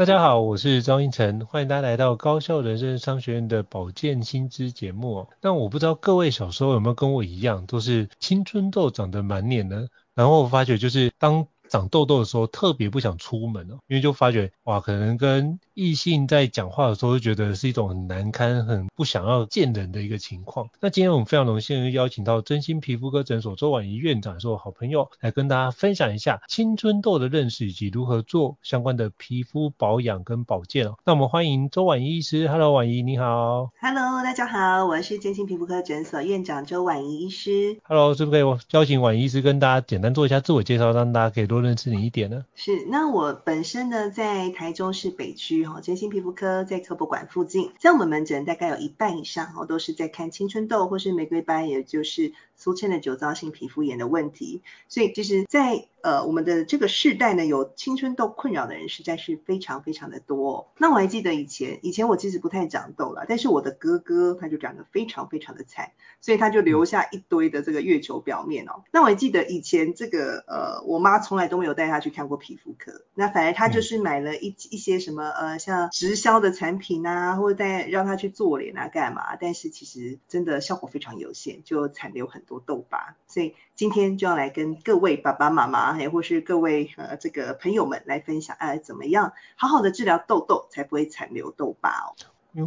大家好，我是张英成，欢迎大家来到高效人生商学院的保健新知节目。那我不知道各位小时候有没有跟我一样，都是青春痘长得满脸呢？然后我发觉就是当长痘痘的时候，特别不想出门哦，因为就发觉哇，可能跟异性在讲话的时候，就觉得是一种很难堪、很不想要见人的一个情况。那今天我们非常荣幸邀请到真心皮肤科诊所周婉仪院长，是我好朋友，来跟大家分享一下青春痘的认识以及如何做相关的皮肤保养跟保健哦。那我们欢迎周婉仪医师，Hello，婉仪你好。Hello，大家好，我是真心皮肤科诊所院长周婉仪医师。Hello，是不是可以邀请婉仪医师跟大家简单做一下自我介绍，让大家可以多认识你一点呢？是，那我本身呢，在台中市北区哈，真心皮肤科在科博馆附近，在我们门诊大概有一半以上哈，都是在看青春痘或是玫瑰斑，也就是俗称的酒糟性皮肤炎的问题。所以就是在呃，我们的这个世代呢，有青春痘困扰的人实在是非常非常的多。那我还记得以前，以前我其实不太长痘了，但是我的哥哥他就长得非常非常的惨，所以他就留下一堆的这个月球表面哦。那我还记得以前这个呃，我妈从来都没有带他去看过皮肤科，那反而他就是买了一一些什么呃，像直销的产品啊，或者带让他去做脸啊干嘛，但是其实真的效果非常有限，就残留很多痘疤。所以今天就要来跟各位爸爸妈妈。也或是各位呃这个朋友们来分享，哎，怎么样好好的治疗痘痘，才不会残留痘疤哦。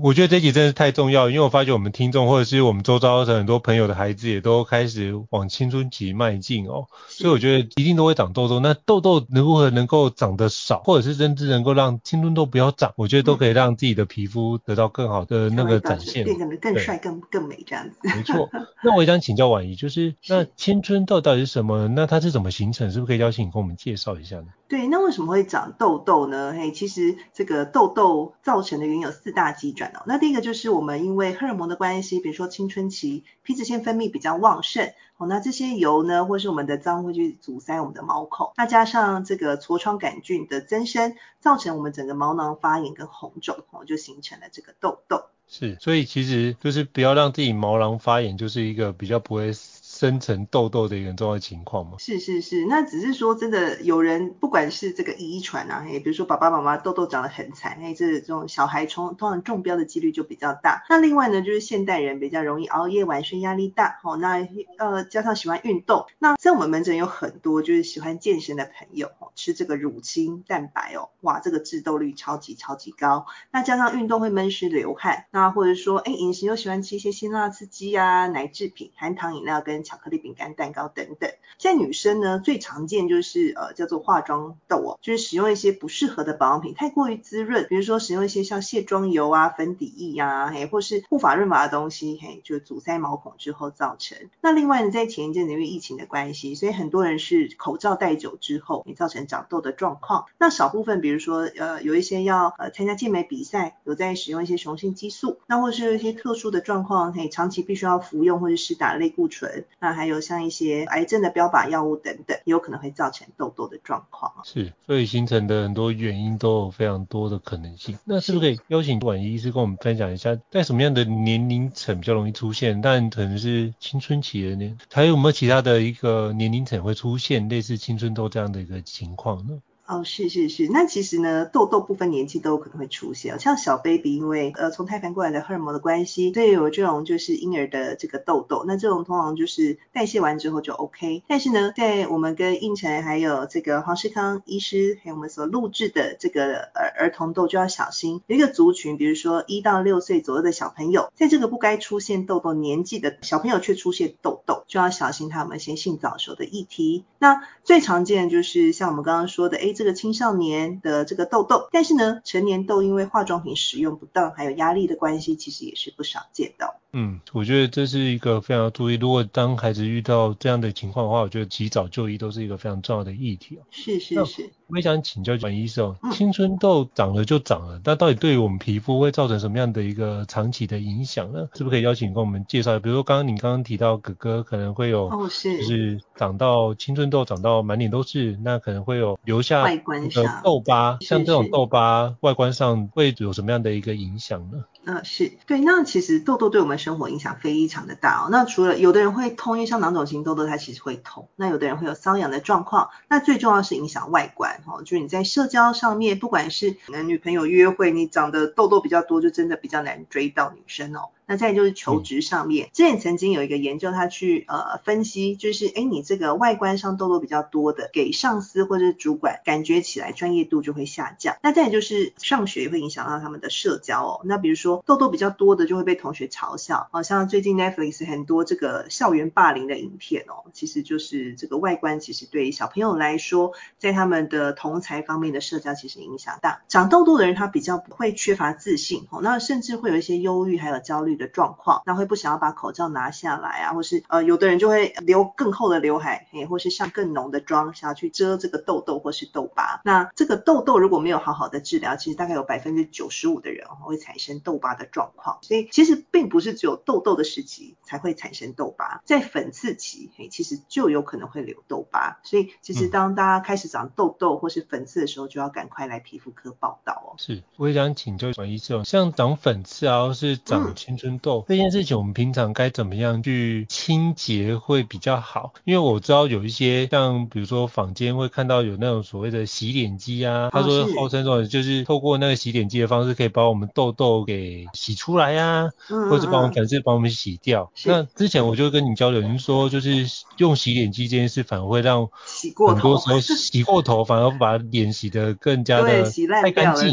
我觉得这集真的是太重要，因为我发觉我们听众或者是我们周遭的很多朋友的孩子也都开始往青春期迈进哦，所以我觉得一定都会长痘痘。那痘痘如何能够长得少，或者是甚至能够让青春痘不要长，我觉得都可以让自己的皮肤得到更好的那个展现，变得更帅、更更美这样子。没错。那我也想请教婉仪，就是那青春痘到底是什么？那它是怎么形成？是不是可以邀请你跟我们介绍一下呢？对，那为什么会长痘痘呢？嘿，其实这个痘痘造成的原因有四大机转哦。那第一个就是我们因为荷尔蒙的关系，比如说青春期皮脂腺分泌比较旺盛，哦，那这些油呢，或是我们的脏会去阻塞我们的毛孔，那加上这个痤疮杆菌的增生，造成我们整个毛囊发炎跟红肿，哦，就形成了这个痘痘。是，所以其实就是不要让自己毛囊发炎，就是一个比较不会。生成痘痘的一个重要的情况吗？是是是，那只是说真的，有人不管是这个遗传啊，哎，比如说爸爸妈妈痘痘长得很惨，哎，这这种小孩从通常中标的几率就比较大。那另外呢，就是现代人比较容易熬夜、晚睡、压力大，哦，那呃加上喜欢运动，那在我们门诊有很多就是喜欢健身的朋友，哦，吃这个乳清蛋白哦，哇，这个致痘率超级超级高。那加上运动会闷湿流汗，那或者说哎饮食又喜欢吃一些辛辣刺激啊、奶制品、含糖饮料跟巧克力饼干、蛋糕等等，在女生呢，最常见就是呃叫做化妆痘哦，就是使用一些不适合的保养品，太过于滋润，比如说使用一些像卸妆油啊、粉底液呀、啊，嘿，或是护发润发的东西，嘿，就阻塞毛孔之后造成。那另外呢，在前一阵子因为疫情的关系，所以很多人是口罩戴久之后，也造成长痘的状况。那少部分，比如说呃有一些要呃参加健美比赛，有在使用一些雄性激素，那或是有一些特殊的状况，嘿，长期必须要服用或者是打类固醇，那还有。像一些癌症的标靶药物等等，也有可能会造成痘痘的状况。是，所以形成的很多原因都有非常多的可能性。那是不是可以邀请管医师跟我们分享一下，在什么样的年龄层比较容易出现？但可能是青春期的呢？还有没有其他的一个年龄层会出现类似青春痘这样的一个情况呢？哦，是是是，那其实呢，痘痘不分年纪都有可能会出现，像小 baby 因为呃从胎盘过来的荷尔蒙的关系，所以有这种就是婴儿的这个痘痘，那这种通常就是代谢完之后就 OK。但是呢，在我们跟应晨还有这个黄世康医师还有我们所录制的这个儿儿童痘就要小心，有一个族群，比如说一到六岁左右的小朋友，在这个不该出现痘痘年纪的小朋友却出现痘痘，就要小心他们先性早熟的议题。那最常见就是像我们刚刚说的，哎。这这个青少年的这个痘痘，但是呢，成年痘因为化妆品使用不当，还有压力的关系，其实也是不少见的。嗯，我觉得这是一个非常要注意。如果当孩子遇到这样的情况的话，我觉得及早就医都是一个非常重要的议题。是是是。我也想请教管医生，青春痘长了就长了，那、嗯、到底对于我们皮肤会造成什么样的一个长期的影响呢？是不是可以邀请跟我们介绍？比如说刚刚你刚刚提到哥哥可能会有，哦是，就是长到青春痘长到满脸都是，那可能会有留下外观上痘疤，像这种痘疤外观上会有什么样的一个影响呢？嗯、呃，是对。那其实痘痘对我们生活影响非常的大哦。那除了有的人会痛，因为像囊肿型痘痘它其实会痛。那有的人会有瘙痒的状况。那最重要是影响外观哦，就是你在社交上面，不管是男女朋友约会，你长得痘痘比较多，就真的比较难追到女生哦。那再就是求职上面，之前曾经有一个研究，他去呃分析，就是哎你这个外观上痘痘比较多的，给上司或者是主管感觉起来专业度就会下降。那再就是上学也会影响到他们的社交哦。那比如说痘痘比较多的就会被同学嘲笑，好像最近 Netflix 很多这个校园霸凌的影片哦，其实就是这个外观其实对小朋友来说，在他们的同侪方面的社交其实影响大。长痘痘的人他比较不会缺乏自信哦，那甚至会有一些忧郁还有焦虑的状况，那会不想要把口罩拿下来啊，或是呃有的人就会留更厚的刘海，也，或是上更浓的妆，想要去遮这个痘痘或是痘疤。那这个痘痘如果没有好好的治疗，其实大概有百分之九十五的人会产生痘疤的状况。所以其实并不是只有痘痘的时期才会产生痘疤，在粉刺期，诶，其实就有可能会留痘疤。所以其实当大家开始长痘痘或是粉刺的时候，就要赶快来皮肤科报道哦。是，我也想请教管医生，像长粉刺啊，或是长青春痘。这件事情我们平常该怎么样去清洁会比较好？因为我知道有一些像比如说坊间会看到有那种所谓的洗脸机啊，他说号称说就是透过那个洗脸机的方式可以把我们痘痘给洗出来呀、啊，或者把我们粉刺帮我们洗掉。那之前我就跟你交流，您说就是用洗脸机这件事反而会让很多时候 洗过头反而把脸洗得更加的太干净，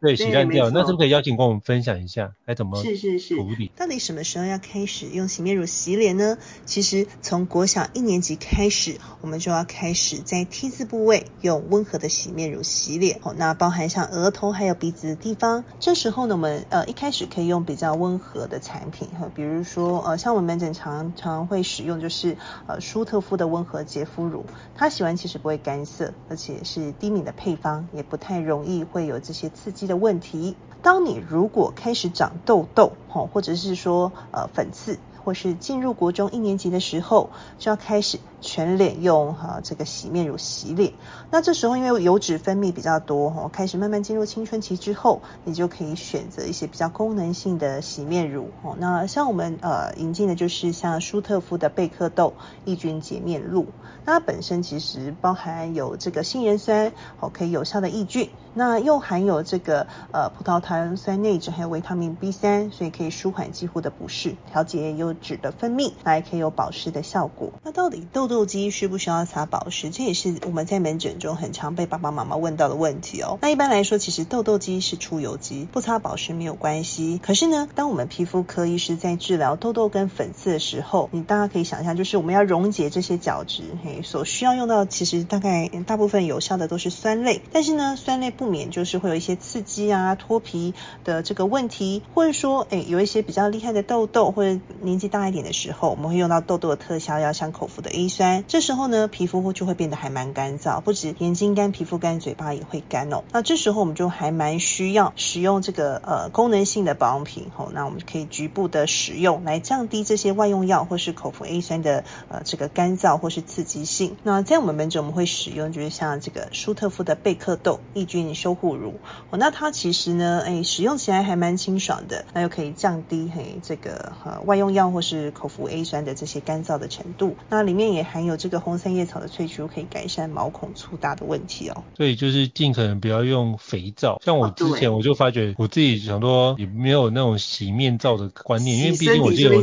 对，洗烂掉。那是不是可以邀请跟我们分享一下该怎么处理？是是是到底什么时候要开始用洗面乳洗脸呢？其实从国小一年级开始，我们就要开始在 T 字部位用温和的洗面乳洗脸。哦，那包含像额头还有鼻子的地方，这时候呢，我们呃一开始可以用比较温和的产品哈，比如说呃像我们门诊常常会使用就是呃舒特夫的温和洁肤乳，它洗完其实不会干涩，而且是低敏的配方，也不太容易会有这些刺激的问题。当你如果开始长痘痘，吼，或者是说呃粉刺，或是进入国中一年级的时候，就要开始全脸用哈、这个洗面乳洗脸。那这时候因为油脂分泌比较多，哈，开始慢慢进入青春期之后，你就可以选择一些比较功能性的洗面乳。哦，那像我们呃引进的就是像舒特肤的贝克豆抑菌洁面露，那它本身其实包含有这个杏仁酸，哦，可以有效的抑菌。那又含有这个呃葡萄糖酸内酯，还有维他命 B 三，所以可以舒缓肌肤的不适，调节油脂的分泌，还可以有保湿的效果。那到底痘痘肌需不需要擦保湿？这也是我们在门诊中很常被爸爸妈妈问到的问题哦。那一般来说，其实痘痘肌是出油肌，不擦保湿没有关系。可是呢，当我们皮肤科医师在治疗痘痘跟粉刺的时候，你大家可以想象，就是我们要溶解这些角质，嘿，所需要用到其实大概大部分有效的都是酸类，但是呢，酸类不。免就是会有一些刺激啊、脱皮的这个问题，或者说，诶有一些比较厉害的痘痘，或者年大一点的时候，我们会用到痘痘的特效药，像口服的 A 酸。这时候呢，皮肤就会变得还蛮干燥，不止眼睛干、皮肤干，嘴巴也会干哦。那这时候我们就还蛮需要使用这个呃功能性的保养品哦。那我们可以局部的使用来降低这些外用药或是口服 A 酸的呃这个干燥或是刺激性。那在我们门诊我们会使用就是像这个舒特肤的贝克豆抑菌。修护乳哦，那它其实呢，哎，使用起来还蛮清爽的，那又可以降低嘿这个呃外用药或是口服 A 酸的这些干燥的程度。那里面也含有这个红三叶草的萃取物，可以改善毛孔粗大的问题哦。所以就是尽可能不要用肥皂，像我之前我就发觉我自己想说也没有那种洗面皂的观念，因为毕竟我就有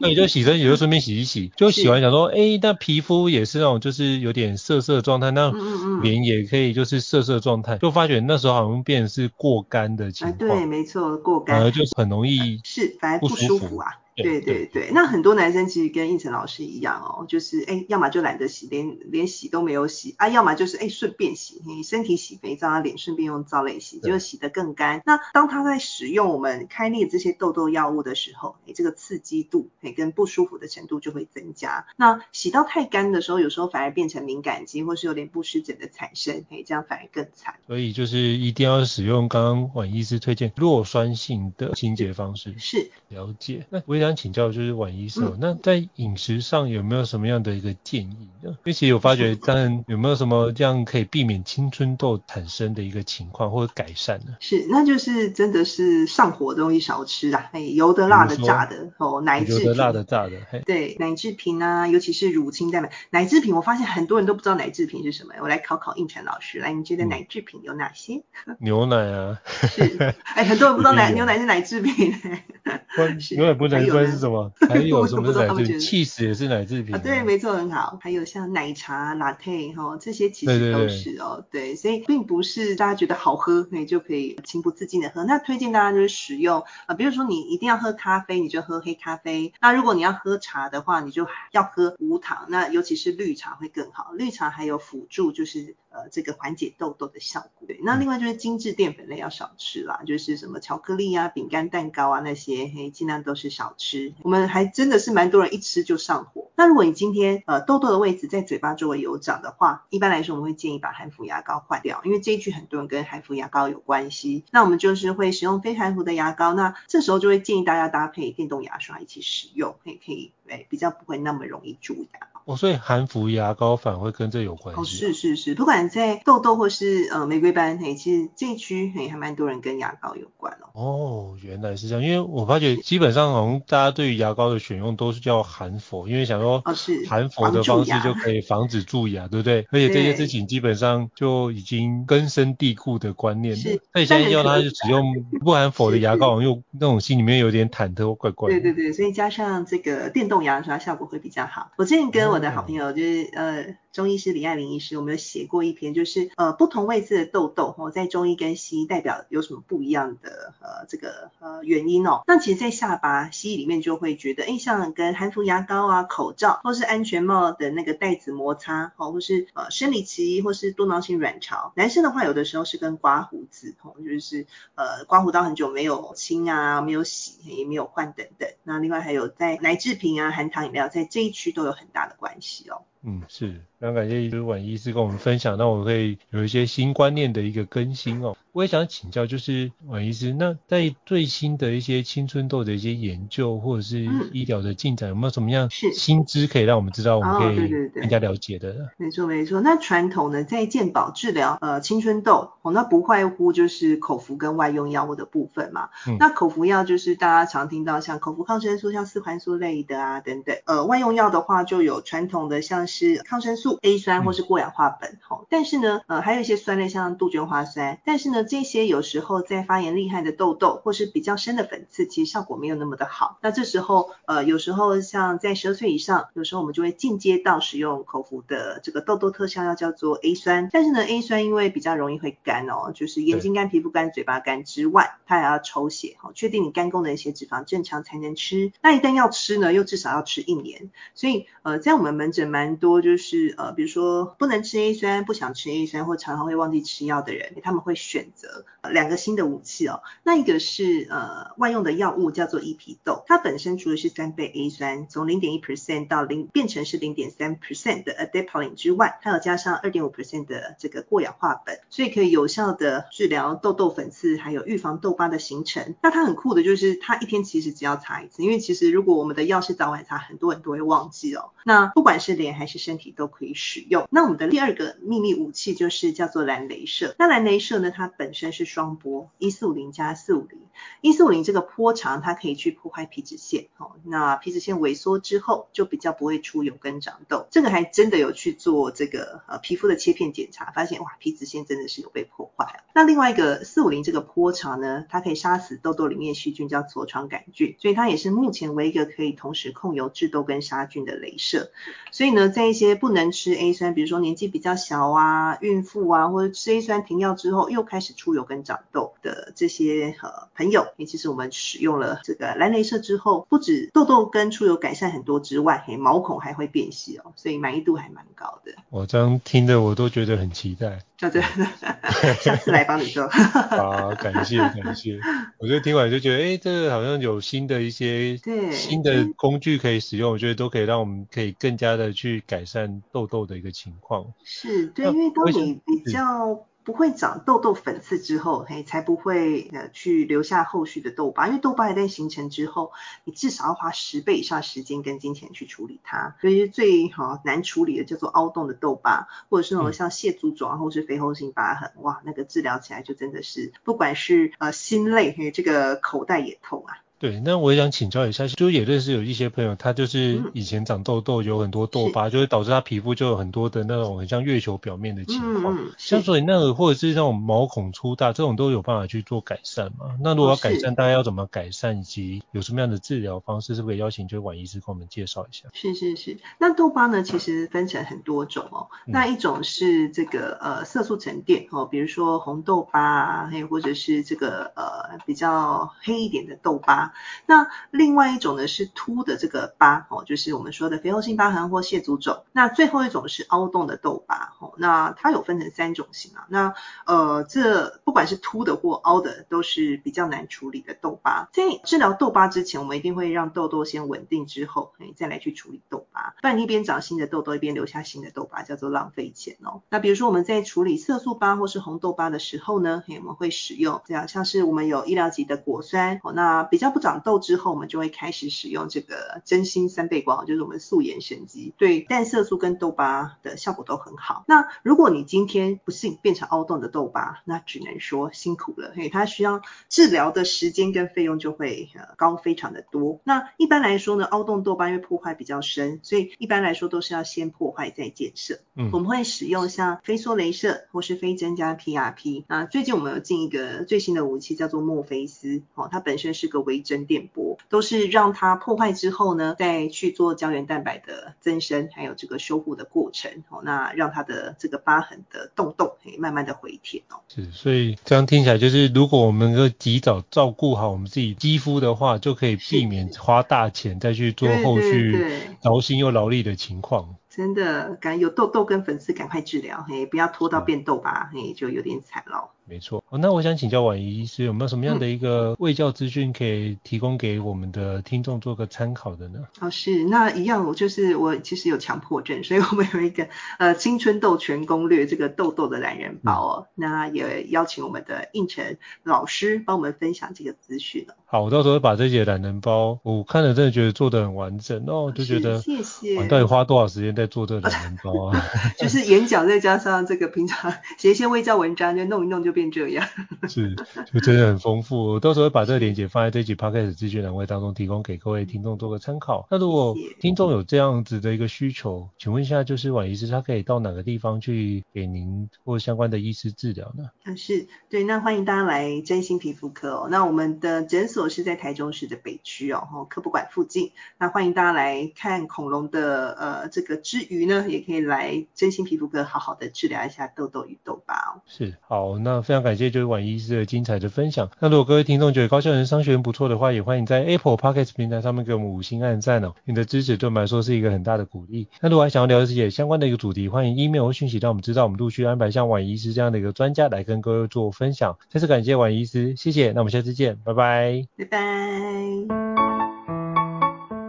对，就洗身体就顺便洗一洗，就洗完想说，哎，那皮肤也是那种就是有点涩涩状态，那脸也可以就是涩涩状态，就。发觉那时候好像变成是过干的情况，对，没错，过干，反而就是很容易是反而不舒服啊。对对对，那很多男生其实跟应成老师一样哦，就是哎，要么就懒得洗，连连洗都没有洗啊，要么就是哎顺便洗，你身体洗肥皂啊，脸顺便用皂类洗，就洗得更干。那当他在使用我们开裂这些痘痘药物的时候，哎，这个刺激度哎跟不舒服的程度就会增加。那洗到太干的时候，有时候反而变成敏感肌，或是有脸部湿疹的产生，哎，这样反而更惨。所以就是一定要使用刚刚婉医师推荐弱酸性的清洁方式。是，了解。那我也想请教，就是婉医生，嗯，那在饮食上有没有什么样的一个建议呢？因为其实我发觉，当然有没有什么这样可以避免青春痘产生的一个情况或者改善呢？是，那就是真的是上火的东西少吃啊，哎，油的、辣的、炸的，哦，奶制品，油的、辣的、炸的，对，奶制品啊，尤其是乳清蛋白，奶制品，我发现很多人都不知道奶制品是什么，我来考考应泉老师，来，你觉得奶制品有哪些？牛奶啊，是，哎，很多人不知道奶 牛奶是奶制品。牛奶不能关是什么？还有什么奶制品？cheese 也是奶制品啊？对，没错，很好。还有像奶茶、latte 哈，这些其实都是哦。对，对，对，所以并不是大家觉得好喝，你就可以情不自禁的喝。那推荐大家就是使用啊，比如说你一定要喝咖啡，你就喝黑咖啡。那如果你要喝茶的话，你就要喝无糖。那尤其是绿茶会更好，绿茶还有辅助就是呃这个缓解痘痘的效果。对，那另外就是精致淀粉类要少吃啦，就是什么巧克力啊、饼干、蛋糕啊那些，嘿，尽量都是少吃。我们还真的是蛮多人一吃就上火。那如果你今天呃痘痘的位置在嘴巴周围有长的话，一般来说我们会建议把含氟牙膏换掉，因为这一句很多人跟含氟牙膏有关系。那我们就是会使用非含氟的牙膏，那这时候就会建议大家搭配电动牙刷一起使用，可以可以，哎，比较不会那么容易蛀牙。哦，所以含氟牙膏反而会跟这有关系。哦，是是是，不管在痘痘或是呃玫瑰斑，嘿，其实这一区嘿还蛮多人跟牙膏有关哦。哦，原来是这样，因为我发觉基本上好像大家对于牙膏的选用都是叫含氟，因为想说哦是含氟的方式就可以防止蛀牙，对不对？而且这些事情基本上就已经根深蒂固的观念了。是。那你现在要他就使用不含氟的牙膏，又那种心里面有点忐忑或怪怪的。对对对，所以加上这个电动牙刷效果会比较好。我之前跟我的好朋友就是呃。中医师李爱玲医师，我们有写过一篇，就是呃不同位置的痘痘哦，在中医跟西医代表有什么不一样的呃这个呃原因哦？那其实，在下巴西医里面就会觉得，哎，像跟含氟牙膏啊、口罩或是安全帽的那个带子摩擦哦，或是呃生理期或是多囊性卵巢，男生的话有的时候是跟刮胡子哦，就是呃刮胡刀很久没有清啊、没有洗也没有换等等。那另外还有在奶制品啊、含糖饮料，在这一区都有很大的关系哦。嗯，是，非常感谢就是宛医师跟我们分享，那我可以有一些新观念的一个更新哦。我也想请教，就是宛医师，那在最新的一些青春痘的一些研究或者是医疗的进展，嗯、有没有什么样新知可以让我们知道，我们可以更加了解的？哦、对对对，没错没错。那传统呢，在健保治疗呃青春痘，哦，那不外乎就是口服跟外用药物的部分嘛。嗯、那口服药就是大家常听到像口服抗生素，像四环素类的啊等等。呃，外用药的话就有传统的像是抗生素 A 酸或是过氧化苯，好、嗯，但是呢，呃，还有一些酸类像杜鹃花酸，但是呢。这些有时候在发炎厉害的痘痘，或是比较深的粉刺，其实效果没有那么的好。那这时候，呃，有时候像在十二岁以上，有时候我们就会进阶到使用口服的这个痘痘特效药，叫做 A 酸。但是呢，A 酸因为比较容易会干哦，就是眼睛干、皮肤干、嘴巴干之外，它还要抽血，好，确定你肝功能一些脂肪正常才能吃。那一旦要吃呢，又至少要吃一年。所以，呃，在我们门诊蛮多就是呃，比如说不能吃 A 酸、不想吃 A 酸，或常常会忘记吃药的人，他们会选择。两个新的武器哦，那一个是呃外用的药物叫做伊皮豆，它本身除了是三倍 A 酸，从零点一 percent 到零变成是零点三 percent 的 adapalene 之外，它有加上二点五 percent 的这个过氧化苯，所以可以有效的治疗痘痘粉刺，还有预防痘疤的形成。那它很酷的就是它一天其实只要擦一次，因为其实如果我们的药是早晚擦，很多人都会忘记哦。那不管是脸还是身体都可以使用。那我们的第二个秘密武器就是叫做蓝雷射。那蓝雷射呢，它本身是双波一四五零加四五零，一四五零这个波长它可以去破坏皮脂腺，哦，那皮脂腺萎缩之后就比较不会出油跟长痘。这个还真的有去做这个呃皮肤的切片检查，发现哇皮脂腺真的是有被破坏。那另外一个四五零这个波长呢，它可以杀死痘痘里面细菌叫痤疮杆菌，所以它也是目前唯一一个可以同时控油治痘跟杀菌的雷射。所以呢，在一些不能吃 A 酸，比如说年纪比较小啊、孕妇啊，或者吃 A 酸停药之后又开始出油跟长痘的这些呃朋友，其实我们使用了这个蓝镭射之后，不止痘痘跟出油改善很多之外，嘿，毛孔还会变细哦，所以满意度还蛮高的。我这样听的我都觉得很期待。下次来帮你做。好，感谢感谢。我觉得听完就觉得，哎，这个好像有新的一些对新的工具可以使用，我觉得都可以让我们可以更加的去改善痘痘痘的一个情况。是对，因为当你比较。不会长痘痘粉刺之后，嘿，才不会呃去留下后续的痘疤。因为痘疤一旦形成之后，你至少要花十倍以上时间跟金钱去处理它。所以最好难处理的叫做凹洞的痘疤，或者是那种像蟹足肿或是肥厚性疤痕，哇，那个治疗起来就真的是，不管是呃心累，嘿，这个口袋也痛啊。对，那我也想请教一下，就也认识有一些朋友，他就是以前长痘痘，有很多痘疤，嗯、就会导致他皮肤就有很多的那种很像月球表面的情况。嗯、像所以那个或者是那种毛孔粗大，这种都有办法去做改善嘛？那如果要改善，大家要怎么改善，以及有什么样的治疗方式？是不是可以邀请就管医师跟我们介绍一下？是是是，那痘疤呢，其实分成很多种哦。那一种是这个呃色素沉淀哦，比如说红痘疤啊，还有或者是这个呃比较黑一点的痘疤。那另外一种呢是凸的这个疤哦，就是我们说的肥厚性疤痕或蟹足肿。那最后一种是凹洞的痘疤哦，那它有分成三种型啊。那呃，这不管是凸的或凹的，都是比较难处理的痘疤。在治疗痘疤之前，我们一定会让痘痘先稳定之后，哎，再来去处理痘疤。不然一边长新的痘痘，一边留下新的痘疤，叫做浪费钱哦。那比如说我们在处理色素疤或是红痘疤的时候呢，我们会使用这样，像是我们有医疗级的果酸哦，那比较不长痘之后，我们就会开始使用这个真心三倍光，就是我们素颜神机，对淡色素跟痘疤的效果都很好。那如果你今天不幸变成凹洞的痘疤，那只能说辛苦了，嘿，它需要治疗的时间跟费用就会呃高非常的多。那一般来说呢，凹洞痘疤因为破坏比较深，所以一般来说都是要先破坏再建设。嗯，我们会使用像飞梭镭射或是非增加 PRP。那最近我们有进一个最新的武器叫做墨菲斯，哦，它本身是个微针电波，都是让它破坏之后呢，再去做胶原蛋白的增生，还有这个修复的过程，哦，那让它的这个疤痕的洞洞可以慢慢的回填哦。是，所以这样听起来就是，如果我们能够及早照顾好我们自己肌肤的话，就可以避免花大钱再去做后续劳心又劳力的情况。真的，赶有痘痘跟粉刺赶快治疗，嘿，不要拖到变痘疤，嘿，就有点惨了。没错，哦，那我想请教婉仪医师，有没有什么样的一个卫教资讯可以提供给我们的听众做个参考的呢？哦，是，那一样，我就是我其实有强迫症，所以我们有一个 呃青春痘全攻略这个痘痘的懒人包哦，嗯、那也邀请我们的应晨老师帮我们分享这个资讯哦。好，我到时候会把这些懒人包，我看了真的觉得做的很完整哦，就觉得谢谢。我到底花多少时间在做这个懒人包啊？就是演讲再加上这个平常写一些微教文章，就弄一弄就变。这样 是，就真的很丰富。我到时候会把这个链接放在这集 podcast 资讯栏位当中，提供给各位听众做个参考。那如果听众有这样子的一个需求，请问一下，就是婉仪医师，他可以到哪个地方去给您或相关的医师治疗呢？啊，是对，那欢迎大家来真心皮肤科哦。那我们的诊所是在台中市的北区哦，科博馆附近。那欢迎大家来看恐龙的呃这个之余呢，也可以来真心皮肤科好好的治疗一下痘痘与痘疤哦。是，好，那非常感谢就是婉仪医师的精彩的分享。那如果各位听众觉得高效人商学院不错的话，也欢迎在 Apple Podcast 平台上面给我们五星按赞哦。你的支持对我们来说是一个很大的鼓励。那如果还想要了解相关的一个主题，欢迎 email 或讯息让我们知道，我们陆续安排像婉仪医师这样的一个专家来跟各位做分享。再次感谢婉仪医师，谢谢。那我们下次见，拜拜。拜拜。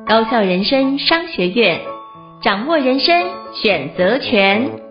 高效人生商学院，掌握人生选择权。